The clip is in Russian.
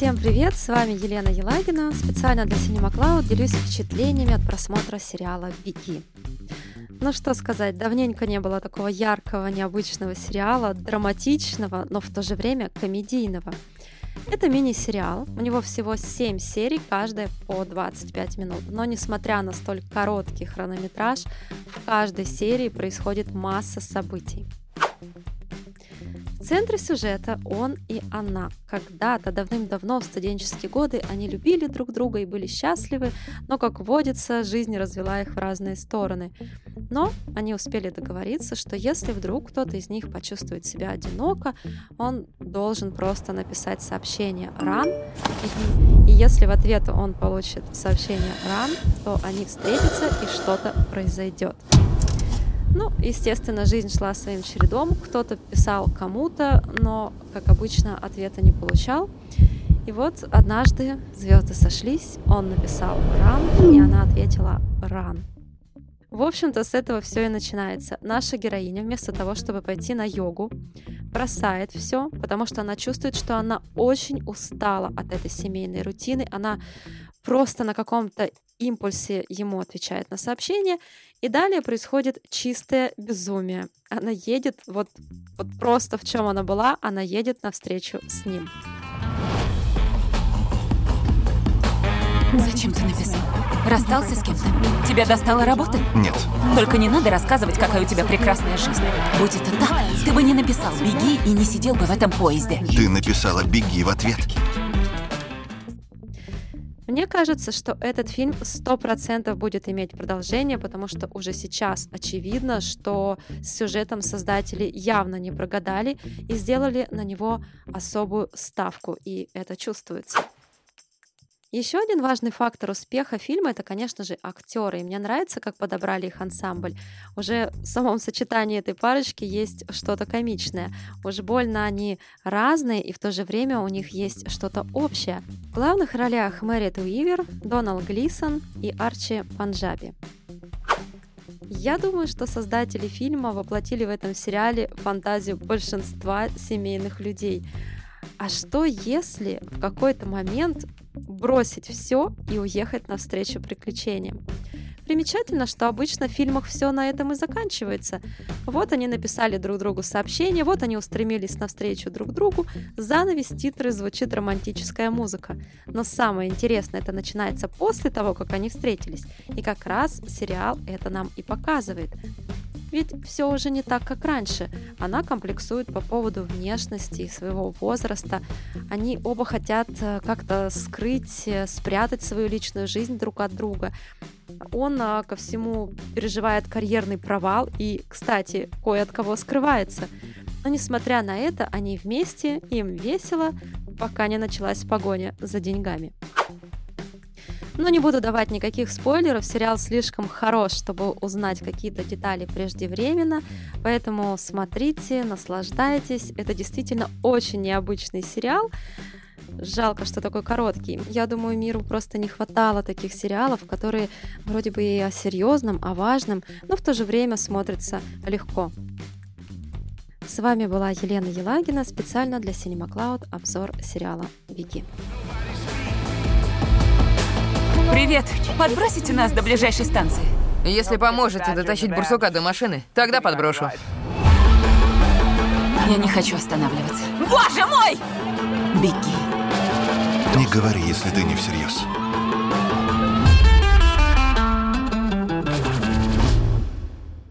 Всем привет, с вами Елена Елагина. Специально для Cinema Cloud делюсь впечатлениями от просмотра сериала «Беги». Ну что сказать, давненько не было такого яркого, необычного сериала, драматичного, но в то же время комедийного. Это мини-сериал, у него всего 7 серий, каждая по 25 минут. Но несмотря на столь короткий хронометраж, в каждой серии происходит масса событий. Центре сюжета он и она. Когда-то давным-давно в студенческие годы они любили друг друга и были счастливы, но, как водится, жизнь развела их в разные стороны. Но они успели договориться, что если вдруг кто-то из них почувствует себя одиноко, он должен просто написать сообщение «ран», и, и если в ответ он получит сообщение «ран», то они встретятся и что-то произойдет. Ну, естественно, жизнь шла своим чередом. Кто-то писал кому-то, но, как обычно, ответа не получал. И вот однажды звезды сошлись, он написал «ран», и она ответила «ран». В общем-то, с этого все и начинается. Наша героиня, вместо того, чтобы пойти на йогу, бросает все, потому что она чувствует, что она очень устала от этой семейной рутины. Она просто на каком-то импульсе ему отвечает на сообщение, и далее происходит чистое безумие. Она едет, вот, вот просто в чем она была, она едет навстречу с ним. Зачем ты написал? Расстался с кем-то? Тебя достала работа? Нет. Только не надо рассказывать, какая у тебя прекрасная жизнь. Будь это так, ты бы не написал «беги» и не сидел бы в этом поезде. Ты написала «беги» в ответ. Мне кажется, что этот фильм 100% будет иметь продолжение, потому что уже сейчас очевидно, что с сюжетом создатели явно не прогадали и сделали на него особую ставку, и это чувствуется. Еще один важный фактор успеха фильма это, конечно же, актеры. И мне нравится, как подобрали их ансамбль. Уже в самом сочетании этой парочки есть что-то комичное. Уж больно они разные, и в то же время у них есть что-то общее. В главных ролях Мэрит Уивер, Дональд Глисон и Арчи Панджаби. Я думаю, что создатели фильма воплотили в этом сериале фантазию большинства семейных людей. А что если в какой-то момент бросить все и уехать навстречу приключениям. Примечательно, что обычно в фильмах все на этом и заканчивается. Вот они написали друг другу сообщение, вот они устремились навстречу друг другу, занавес, титры, звучит романтическая музыка. Но самое интересное это начинается после того, как они встретились. И как раз сериал это нам и показывает. Ведь все уже не так, как раньше. Она комплексует по поводу внешности и своего возраста. Они оба хотят э, как-то скрыть, э, спрятать свою личную жизнь друг от друга. Он а, ко всему переживает карьерный провал и, кстати, кое от кого скрывается. Но несмотря на это, они вместе, им весело, пока не началась погоня за деньгами. Но не буду давать никаких спойлеров, сериал слишком хорош, чтобы узнать какие-то детали преждевременно, поэтому смотрите, наслаждайтесь. Это действительно очень необычный сериал. Жалко, что такой короткий. Я думаю, миру просто не хватало таких сериалов, которые вроде бы и о серьезном, о важном, но в то же время смотрятся легко. С вами была Елена Елагина специально для Cinema Cloud обзор сериала «Беги». Привет! Подбросите нас до ближайшей станции? Если поможете дотащить бурсука до машины, тогда подброшу. Я не хочу останавливаться. Боже мой! Беги. Не говори, если ты не всерьез.